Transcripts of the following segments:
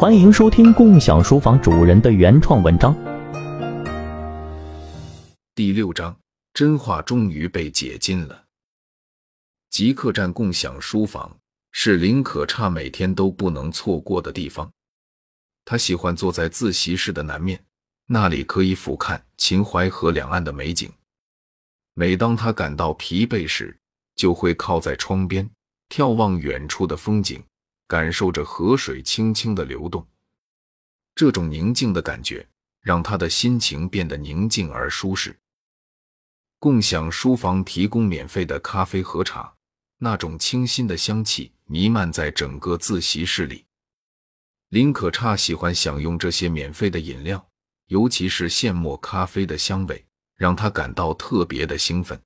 欢迎收听共享书房主人的原创文章。第六章，真话终于被解禁了。极客站共享书房是林可差每天都不能错过的地方。他喜欢坐在自习室的南面，那里可以俯瞰秦淮河两岸的美景。每当他感到疲惫时，就会靠在窗边，眺望远处的风景。感受着河水轻轻的流动，这种宁静的感觉让他的心情变得宁静而舒适。共享书房提供免费的咖啡和茶，那种清新的香气弥漫在整个自习室里。林可差喜欢享用这些免费的饮料，尤其是现磨咖啡的香味，让他感到特别的兴奋。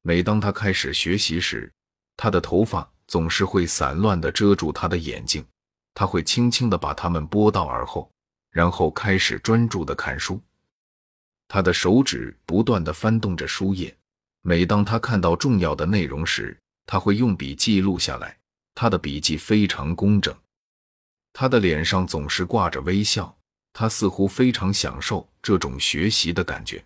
每当他开始学习时，他的头发。总是会散乱地遮住他的眼睛，他会轻轻地把它们拨到耳后，然后开始专注地看书。他的手指不断地翻动着书页，每当他看到重要的内容时，他会用笔记录下来。他的笔记非常工整，他的脸上总是挂着微笑，他似乎非常享受这种学习的感觉。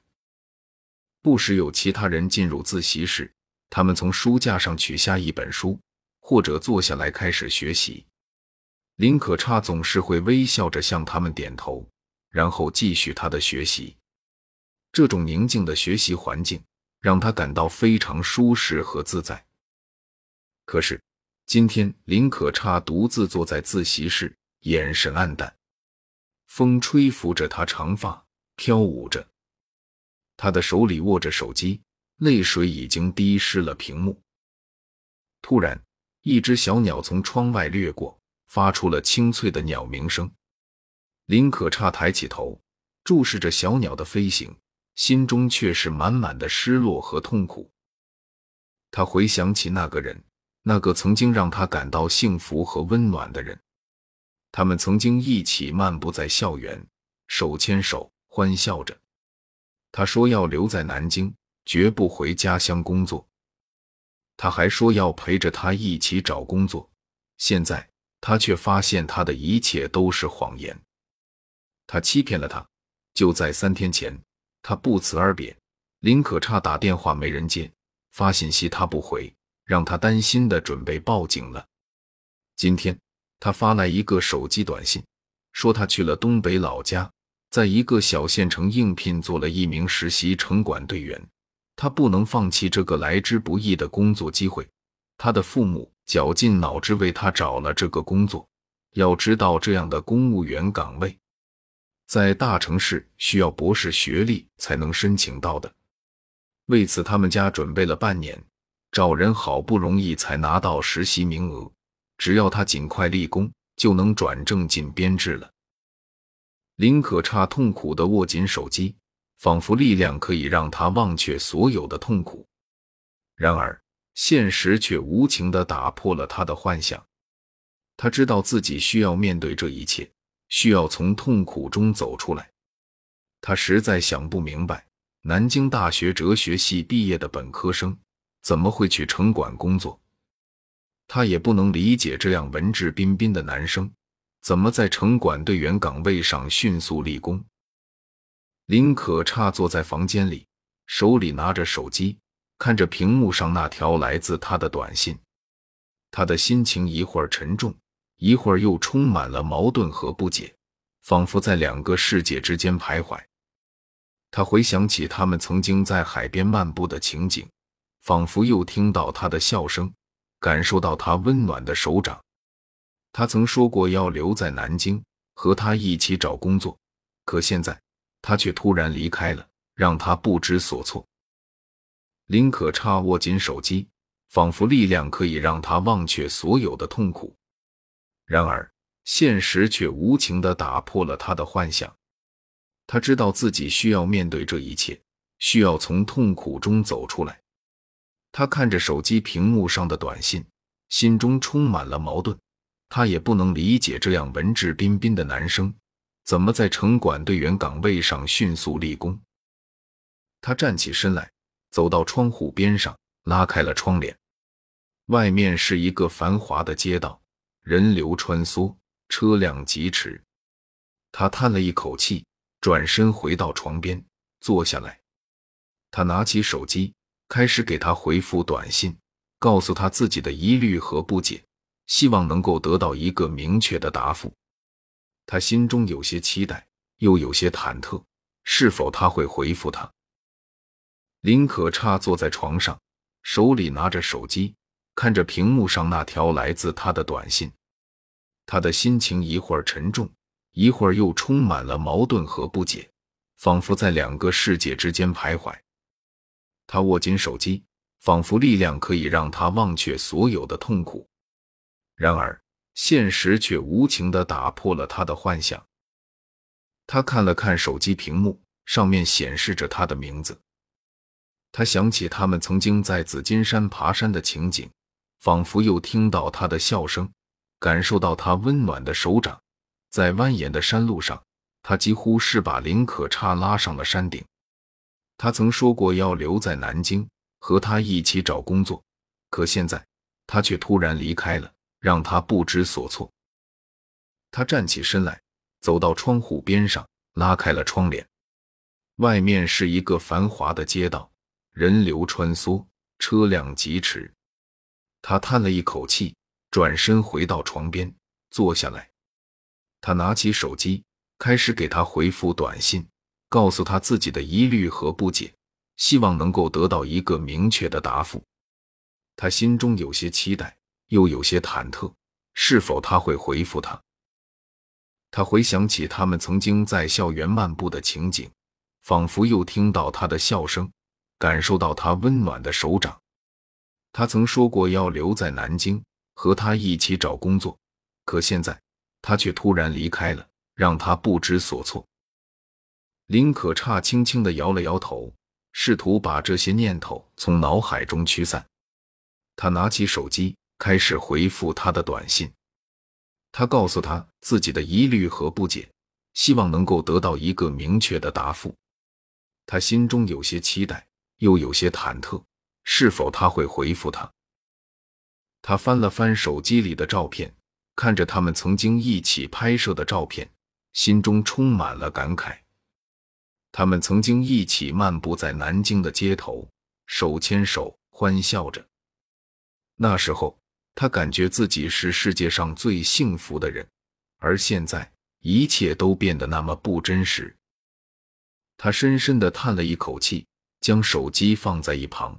不时有其他人进入自习室，他们从书架上取下一本书。或者坐下来开始学习，林可差总是会微笑着向他们点头，然后继续他的学习。这种宁静的学习环境让他感到非常舒适和自在。可是今天，林可差独自坐在自习室，眼神黯淡，风吹拂着他长发，飘舞着。他的手里握着手机，泪水已经滴湿了屏幕。突然。一只小鸟从窗外掠过，发出了清脆的鸟鸣声。林可差抬起头，注视着小鸟的飞行，心中却是满满的失落和痛苦。他回想起那个人，那个曾经让他感到幸福和温暖的人。他们曾经一起漫步在校园，手牵手，欢笑着。他说要留在南京，绝不回家乡工作。他还说要陪着他一起找工作，现在他却发现他的一切都是谎言，他欺骗了他。就在三天前，他不辞而别，林可差打电话没人接，发信息他不回，让他担心的准备报警了。今天他发来一个手机短信，说他去了东北老家，在一个小县城应聘做了一名实习城管队员。他不能放弃这个来之不易的工作机会。他的父母绞尽脑汁为他找了这个工作。要知道，这样的公务员岗位在大城市需要博士学历才能申请到的。为此，他们家准备了半年，找人好不容易才拿到实习名额。只要他尽快立功，就能转正进编制了。林可差痛苦地握紧手机。仿佛力量可以让他忘却所有的痛苦，然而现实却无情地打破了他的幻想。他知道自己需要面对这一切，需要从痛苦中走出来。他实在想不明白，南京大学哲学系毕业的本科生怎么会去城管工作？他也不能理解这样文质彬彬的男生怎么在城管队员岗位上迅速立功。林可差坐在房间里，手里拿着手机，看着屏幕上那条来自他的短信。他的心情一会儿沉重，一会儿又充满了矛盾和不解，仿佛在两个世界之间徘徊。他回想起他们曾经在海边漫步的情景，仿佛又听到他的笑声，感受到他温暖的手掌。他曾说过要留在南京和他一起找工作，可现在。他却突然离开了，让他不知所措。林可差握紧手机，仿佛力量可以让他忘却所有的痛苦。然而，现实却无情地打破了他的幻想。他知道自己需要面对这一切，需要从痛苦中走出来。他看着手机屏幕上的短信，心中充满了矛盾。他也不能理解这样文质彬彬的男生。怎么在城管队员岗位上迅速立功？他站起身来，走到窗户边上，拉开了窗帘。外面是一个繁华的街道，人流穿梭，车辆疾驰。他叹了一口气，转身回到床边坐下来。他拿起手机，开始给他回复短信，告诉他自己的疑虑和不解，希望能够得到一个明确的答复。他心中有些期待，又有些忐忑，是否他会回复他？林可差坐在床上，手里拿着手机，看着屏幕上那条来自他的短信，他的心情一会儿沉重。一会儿又充满了矛盾和不解，仿佛在两个世界之间徘徊。他握紧手机，仿佛力量可以让他忘却所有的痛苦。然而，现实却无情的打破了他的幻想。他看了看手机屏幕，上面显示着他的名字。他想起他们曾经在紫金山爬山的情景，仿佛又听到他的笑声，感受到他温暖的手掌。在蜿蜒的山路上，他几乎是把林可差拉上了山顶。他曾说过要留在南京和他一起找工作，可现在他却突然离开了，让他不知所措。他站起身来，走到窗户边上，拉开了窗帘。外面是一个繁华的街道，人流穿梭，车辆疾驰。他叹了一口气，转身回到床边，坐下来。他拿起手机，开始给他回复短信，告诉他自己的疑虑和不解，希望能够得到一个明确的答复。他心中有些期待，又有些忐忑，是否他会回复他？他回想起他们曾经在校园漫步的情景，仿佛又听到他的笑声，感受到他温暖的手掌。他曾说过要留在南京和他一起找工作，可现在。他却突然离开了，让他不知所措。林可差轻轻的摇了摇头，试图把这些念头从脑海中驱散。他拿起手机，开始回复他的短信。他告诉他自己的疑虑和不解，希望能够得到一个明确的答复。他心中有些期待，又有些忐忑，是否他会回复他？他翻了翻手机里的照片。看着他们曾经一起拍摄的照片，心中充满了感慨。他们曾经一起漫步在南京的街头，手牵手，欢笑着。那时候，他感觉自己是世界上最幸福的人，而现在，一切都变得那么不真实。他深深的叹了一口气，将手机放在一旁。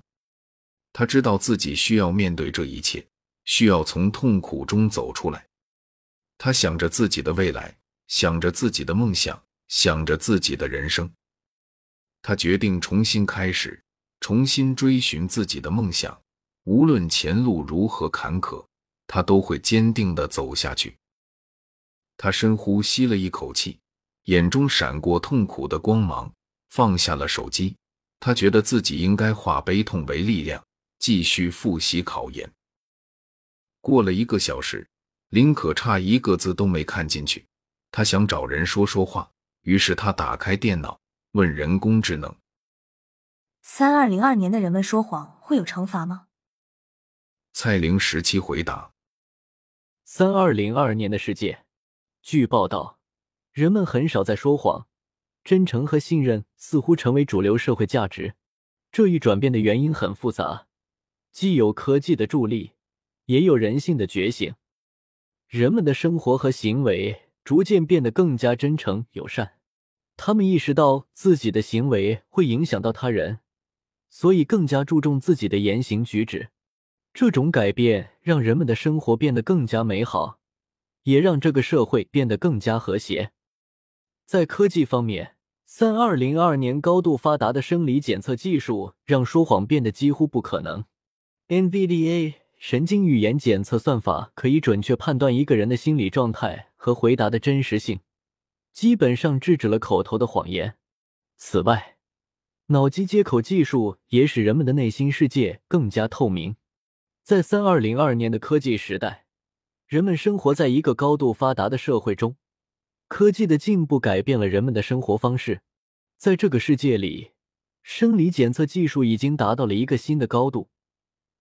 他知道自己需要面对这一切。需要从痛苦中走出来。他想着自己的未来，想着自己的梦想，想着自己的人生。他决定重新开始，重新追寻自己的梦想。无论前路如何坎坷，他都会坚定的走下去。他深呼吸了一口气，眼中闪过痛苦的光芒，放下了手机。他觉得自己应该化悲痛为力量，继续复习考研。过了一个小时，林可差一个字都没看进去。他想找人说说话，于是他打开电脑，问人工智能：“三二零二年的人们说谎会有惩罚吗？”蔡玲十七回答：“三二零二年的世界，据报道，人们很少在说谎，真诚和信任似乎成为主流社会价值。这一转变的原因很复杂，既有科技的助力。”也有人性的觉醒，人们的生活和行为逐渐变得更加真诚友善。他们意识到自己的行为会影响到他人，所以更加注重自己的言行举止。这种改变让人们的生活变得更加美好，也让这个社会变得更加和谐。在科技方面，三二零二年高度发达的生理检测技术让说谎变得几乎不可能。NVDA。神经语言检测算法可以准确判断一个人的心理状态和回答的真实性，基本上制止了口头的谎言。此外，脑机接口技术也使人们的内心世界更加透明。在三二零二年的科技时代，人们生活在一个高度发达的社会中，科技的进步改变了人们的生活方式。在这个世界里，生理检测技术已经达到了一个新的高度。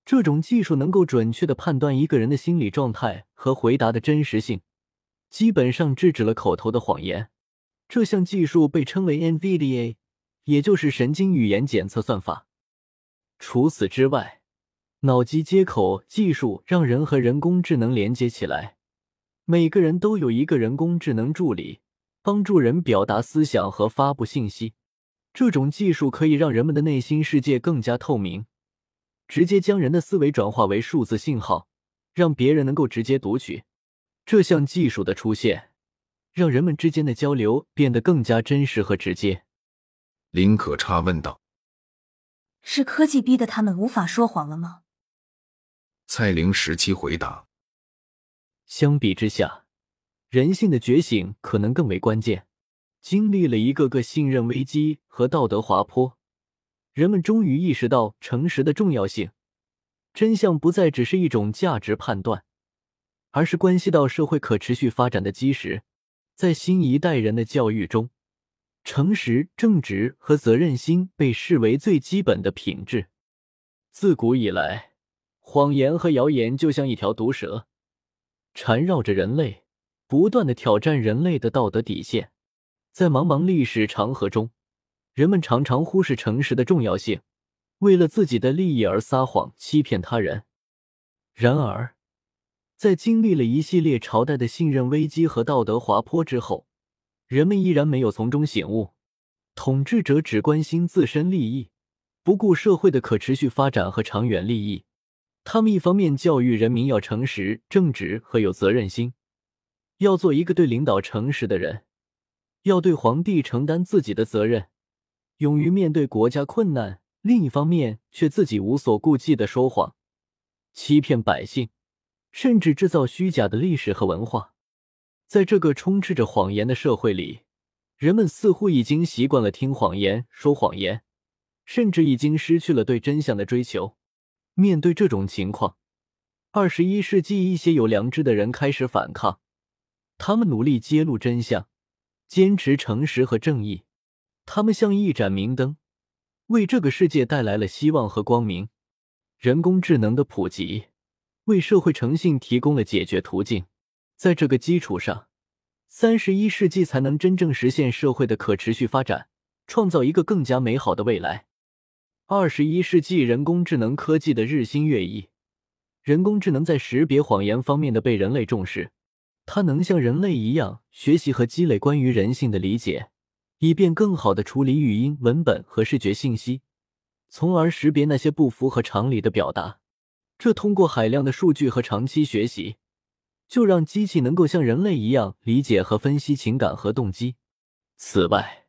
这种技术能够准确的判断一个人的心理状态和回答的真实性，基本上制止了口头的谎言。这项技术被称为 NVDA，也就是神经语言检测算法。除此之外，脑机接口技术让人和人工智能连接起来，每个人都有一个人工智能助理，帮助人表达思想和发布信息。这种技术可以让人们的内心世界更加透明，直接将人的思维转化为数字信号，让别人能够直接读取。这项技术的出现，让人们之间的交流变得更加真实和直接。林可差问道：“是科技逼得他们无法说谎了吗？”蔡玲时期回答：“相比之下，人性的觉醒可能更为关键。”经历了一个个信任危机和道德滑坡，人们终于意识到诚实的重要性。真相不再只是一种价值判断，而是关系到社会可持续发展的基石。在新一代人的教育中，诚实、正直和责任心被视为最基本的品质。自古以来，谎言和谣言就像一条毒蛇，缠绕着人类，不断的挑战人类的道德底线。在茫茫历史长河中，人们常常忽视诚实的重要性，为了自己的利益而撒谎、欺骗他人。然而，在经历了一系列朝代的信任危机和道德滑坡之后，人们依然没有从中醒悟。统治者只关心自身利益，不顾社会的可持续发展和长远利益。他们一方面教育人民要诚实、正直和有责任心，要做一个对领导诚实的人。要对皇帝承担自己的责任，勇于面对国家困难；另一方面，却自己无所顾忌的说谎，欺骗百姓，甚至制造虚假的历史和文化。在这个充斥着谎言的社会里，人们似乎已经习惯了听谎言、说谎言，甚至已经失去了对真相的追求。面对这种情况，二十一世纪一些有良知的人开始反抗，他们努力揭露真相。坚持诚实和正义，他们像一盏明灯，为这个世界带来了希望和光明。人工智能的普及，为社会诚信提供了解决途径。在这个基础上，三十一世纪才能真正实现社会的可持续发展，创造一个更加美好的未来。二十一世纪人工智能科技的日新月异，人工智能在识别谎言方面的被人类重视。它能像人类一样学习和积累关于人性的理解，以便更好的处理语音、文本和视觉信息，从而识别那些不符合常理的表达。这通过海量的数据和长期学习，就让机器能够像人类一样理解和分析情感和动机。此外，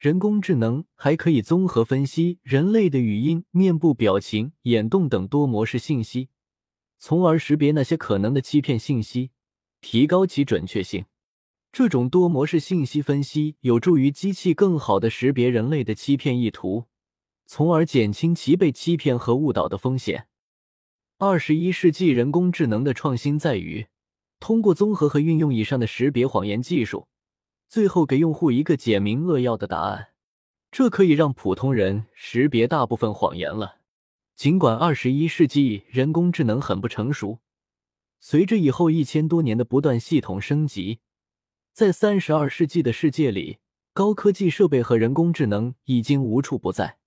人工智能还可以综合分析人类的语音、面部表情、眼动等多模式信息，从而识别那些可能的欺骗信息。提高其准确性，这种多模式信息分析有助于机器更好的识别人类的欺骗意图，从而减轻其被欺骗和误导的风险。二十一世纪人工智能的创新在于，通过综合和运用以上的识别谎言技术，最后给用户一个简明扼要的答案。这可以让普通人识别大部分谎言了。尽管二十一世纪人工智能很不成熟。随着以后一千多年的不断系统升级，在三十二世纪的世界里，高科技设备和人工智能已经无处不在。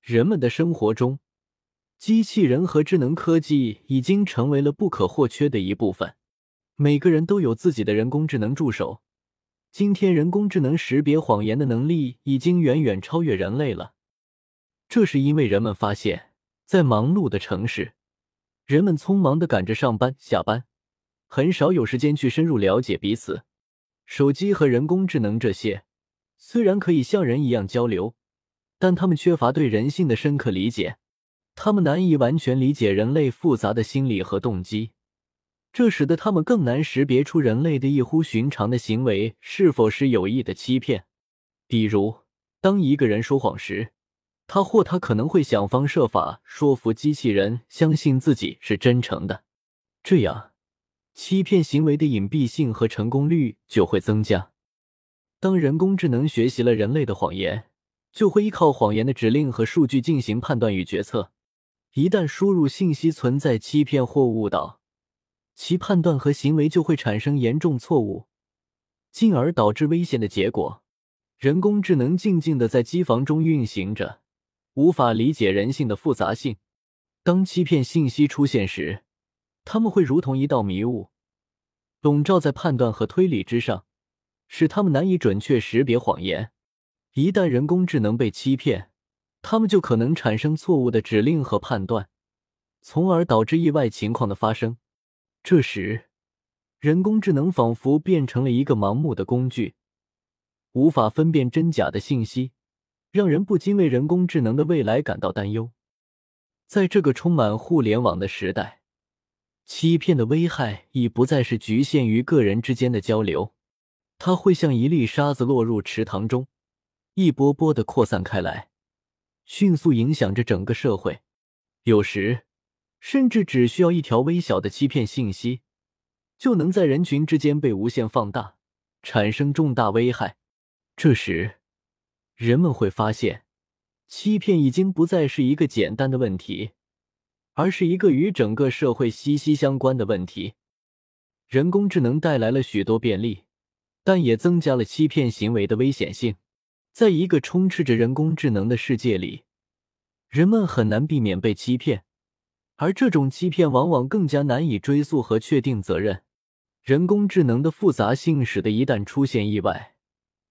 人们的生活中，机器人和智能科技已经成为了不可或缺的一部分。每个人都有自己的人工智能助手。今天，人工智能识别谎言的能力已经远远超越人类了。这是因为人们发现，在忙碌的城市。人们匆忙的赶着上班、下班，很少有时间去深入了解彼此。手机和人工智能这些虽然可以像人一样交流，但他们缺乏对人性的深刻理解，他们难以完全理解人类复杂的心理和动机，这使得他们更难识别出人类的异乎寻常的行为是否是有意的欺骗。比如，当一个人说谎时。他或他可能会想方设法说服机器人相信自己是真诚的，这样欺骗行为的隐蔽性和成功率就会增加。当人工智能学习了人类的谎言，就会依靠谎言的指令和数据进行判断与决策。一旦输入信息存在欺骗或误导，其判断和行为就会产生严重错误，进而导致危险的结果。人工智能静静的在机房中运行着，无法理解人性的复杂性。当欺骗信息出现时，他们会如同一道迷雾，笼罩在判断和推理之上，使他们难以准确识别谎言。一旦人工智能被欺骗，他们就可能产生错误的指令和判断，从而导致意外情况的发生。这时，人工智能仿佛变成了一个盲目的工具。无法分辨真假的信息，让人不禁为人工智能的未来感到担忧。在这个充满互联网的时代，欺骗的危害已不再是局限于个人之间的交流，它会像一粒沙子落入池塘中，一波波的扩散开来，迅速影响着整个社会。有时，甚至只需要一条微小的欺骗信息，就能在人群之间被无限放大，产生重大危害。这时，人们会发现，欺骗已经不再是一个简单的问题，而是一个与整个社会息息相关的问题。人工智能带来了许多便利，但也增加了欺骗行为的危险性。在一个充斥着人工智能的世界里，人们很难避免被欺骗，而这种欺骗往往更加难以追溯和确定责任。人工智能的复杂性使得一旦出现意外，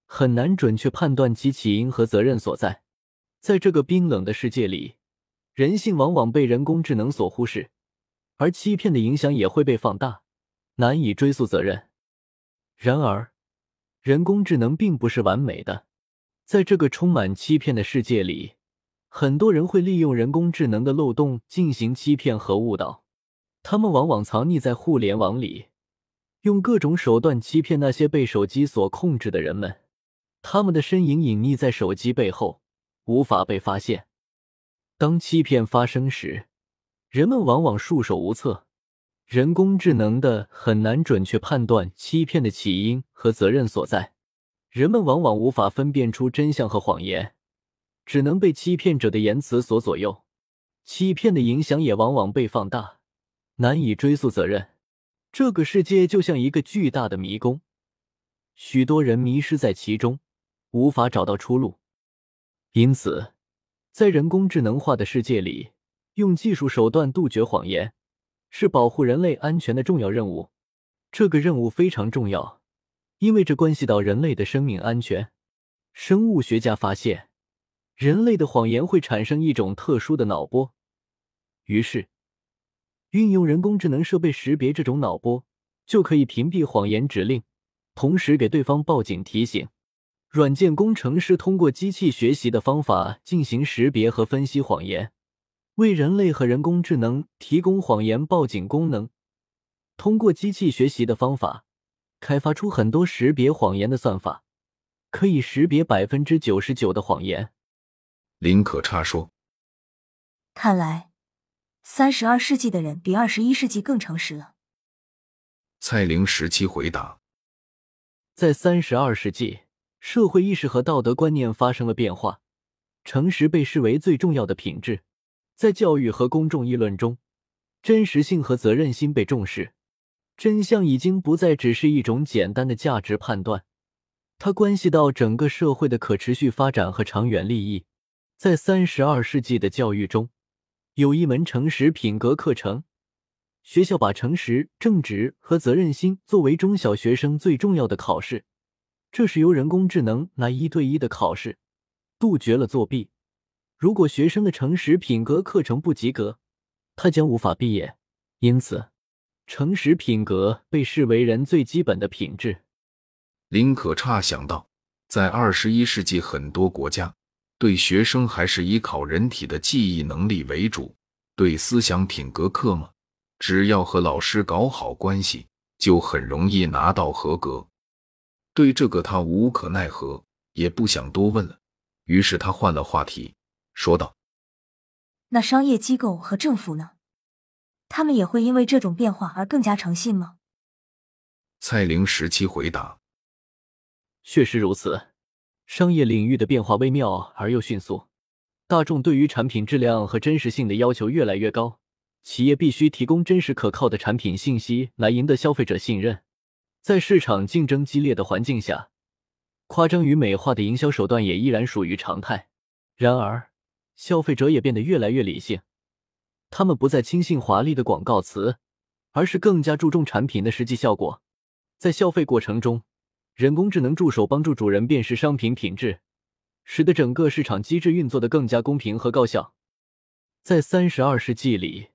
很难准确判断其起因和责任所在。在这个冰冷的世界里，人性往往被人工智能所忽视，而欺骗的影响也会被放大，难以追溯责任。然而，人工智能并不是完美的，在这个充满欺骗的世界里，很多人会利用人工智能的漏洞进行欺骗和误导。他们往往藏匿在互联网里，用各种手段欺骗那些被手机所控制的人们。他们的身影隐匿在手机背后，无法被发现。当欺骗发生时，人们往往束手无策。人工智能的很难准确判断欺骗的起因和责任所在，人们往往无法分辨出真相和谎言，只能被欺骗者的言辞所左右。欺骗的影响也往往被放大，难以追溯责任。这个世界就像一个巨大的迷宫，许多人迷失在其中。无法找到出路，因此，在人工智能化的世界里，用技术手段杜绝谎言，是保护人类安全的重要任务。这个任务非常重要，因为这关系到人类的生命安全。生物学家发现，人类的谎言会产生一种特殊的脑波，于是，运用人工智能设备识别这种脑波，就可以屏蔽谎言指令，同时给对方报警提醒。软件工程师通过机器学习的方法进行识别和分析谎言，为人类和人工智能提供谎言报警功能。通过机器学习的方法，开发出很多识别谎言的算法，可以识别百分之九十九的谎言。林可差说：“看来，三十二世纪的人比二十一世纪更诚实了。”蔡玲时期回答：“在三十二世纪。”社会意识和道德观念发生了变化，诚实被视为最重要的品质。在教育和公众议论中，真实性和责任心被重视。真相已经不再只是一种简单的价值判断，它关系到整个社会的可持续发展和长远利益。在三十二世纪的教育中，有一门诚实品格课程，学校把诚实、正直和责任心作为中小学生最重要的考试。这是由人工智能来一对一的考试，杜绝了作弊。如果学生的诚实品格课程不及格，他将无法毕业。因此，诚实品格被视为人最基本的品质。林可差想到，在二十一世纪，很多国家对学生还是以考人体的记忆能力为主，对思想品格课吗？只要和老师搞好关系，就很容易拿到合格。对这个他无可奈何，也不想多问了。于是他换了话题，说道：“那商业机构和政府呢？他们也会因为这种变化而更加诚信吗？”蔡玲时期回答：“确实如此。商业领域的变化微妙而又迅速，大众对于产品质量和真实性的要求越来越高，企业必须提供真实可靠的产品信息来赢得消费者信任。”在市场竞争激烈的环境下，夸张与美化的营销手段也依然属于常态。然而，消费者也变得越来越理性，他们不再轻信华丽的广告词，而是更加注重产品的实际效果。在消费过程中，人工智能助手帮助主人辨识商品品质，使得整个市场机制运作的更加公平和高效。在三十二世纪里，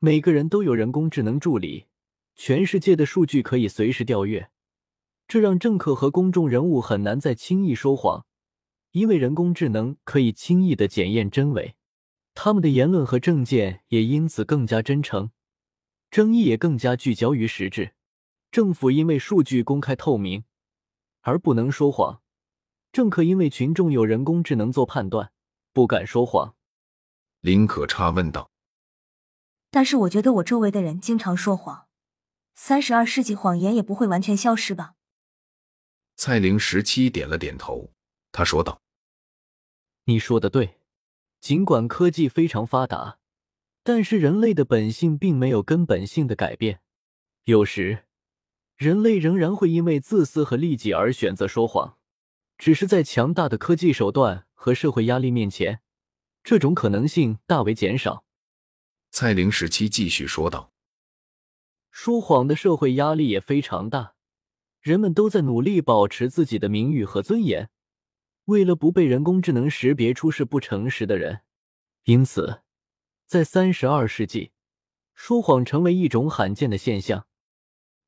每个人都有人工智能助理。全世界的数据可以随时调阅，这让政客和公众人物很难再轻易说谎，因为人工智能可以轻易的检验真伪。他们的言论和政见也因此更加真诚，争议也更加聚焦于实质。政府因为数据公开透明而不能说谎，政客因为群众有人工智能做判断，不敢说谎。林可差问道：“但是我觉得我周围的人经常说谎。”三十二世纪谎言也不会完全消失吧？蔡玲十七点了点头，他说道：“你说的对，尽管科技非常发达，但是人类的本性并没有根本性的改变。有时，人类仍然会因为自私和利己而选择说谎，只是在强大的科技手段和社会压力面前，这种可能性大为减少。”蔡玲时期继续说道。说谎的社会压力也非常大，人们都在努力保持自己的名誉和尊严，为了不被人工智能识别出是不诚实的人，因此，在三十二世纪，说谎成为一种罕见的现象。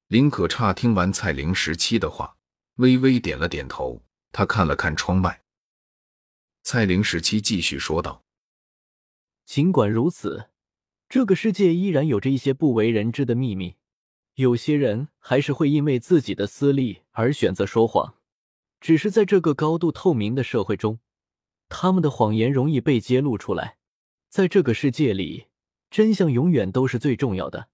林可差听完蔡玲十七的话，微微点了点头，他看了看窗外。蔡玲十七继续说道：“尽管如此。”这个世界依然有着一些不为人知的秘密，有些人还是会因为自己的私利而选择说谎。只是在这个高度透明的社会中，他们的谎言容易被揭露出来。在这个世界里，真相永远都是最重要的。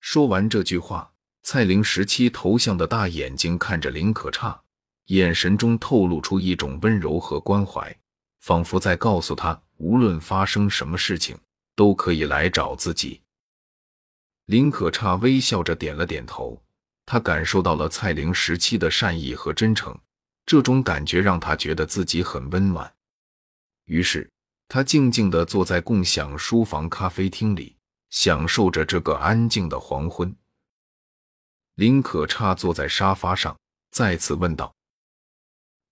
说完这句话，蔡玲十七头像的大眼睛看着林可差，眼神中透露出一种温柔和关怀，仿佛在告诉他，无论发生什么事情。都可以来找自己。林可差微笑着点了点头，他感受到了蔡玲十七的善意和真诚，这种感觉让他觉得自己很温暖。于是，他静静地坐在共享书房咖啡厅里，享受着这个安静的黄昏。林可差坐在沙发上，再次问道：“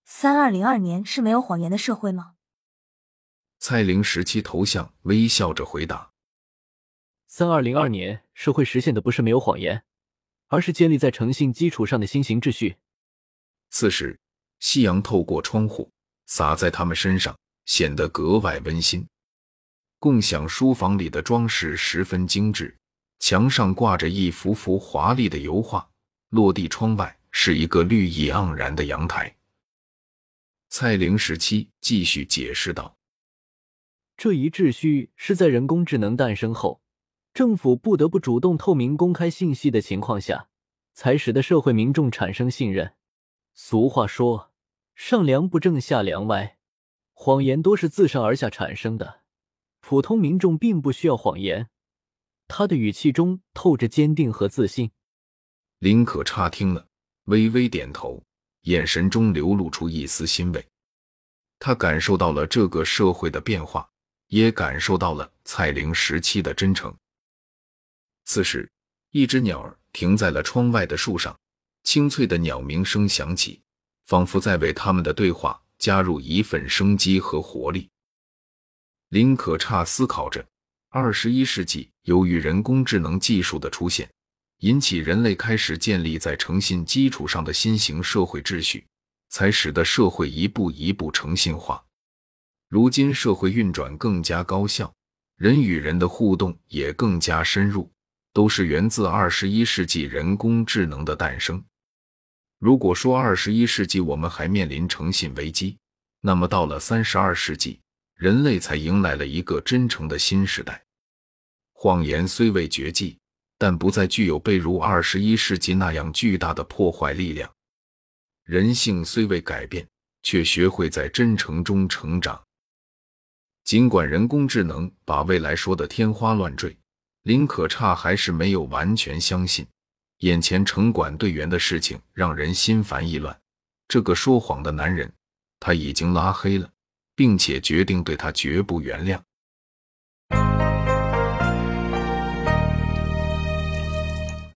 三二零二年是没有谎言的社会吗？”蔡玲时期头像微笑着回答：“三二零二年，社会实现的不是没有谎言，而是建立在诚信基础上的新型秩序。”此时，夕阳透过窗户洒在他们身上，显得格外温馨。共享书房里的装饰十分精致，墙上挂着一幅幅华丽的油画，落地窗外是一个绿意盎然的阳台。蔡玲十七继续解释道。这一秩序是在人工智能诞生后，政府不得不主动透明公开信息的情况下，才使得社会民众产生信任。俗话说：“上梁不正下梁歪”，谎言多是自上而下产生的。普通民众并不需要谎言。他的语气中透着坚定和自信。林可差听了，微微点头，眼神中流露出一丝欣慰。他感受到了这个社会的变化。也感受到了蔡玲时期的真诚。此时，一只鸟儿停在了窗外的树上，清脆的鸟鸣声响起，仿佛在为他们的对话加入一份生机和活力。林可差思考着：二十一世纪，由于人工智能技术的出现，引起人类开始建立在诚信基础上的新型社会秩序，才使得社会一步一步诚信化。如今社会运转更加高效，人与人的互动也更加深入，都是源自二十一世纪人工智能的诞生。如果说二十一世纪我们还面临诚信危机，那么到了三十二世纪，人类才迎来了一个真诚的新时代。谎言虽未绝迹，但不再具有被如二十一世纪那样巨大的破坏力量。人性虽未改变，却学会在真诚中成长。尽管人工智能把未来说的天花乱坠，林可差还是没有完全相信，眼前城管队员的事情让人心烦意乱。这个说谎的男人，他已经拉黑了，并且决定对他绝不原谅。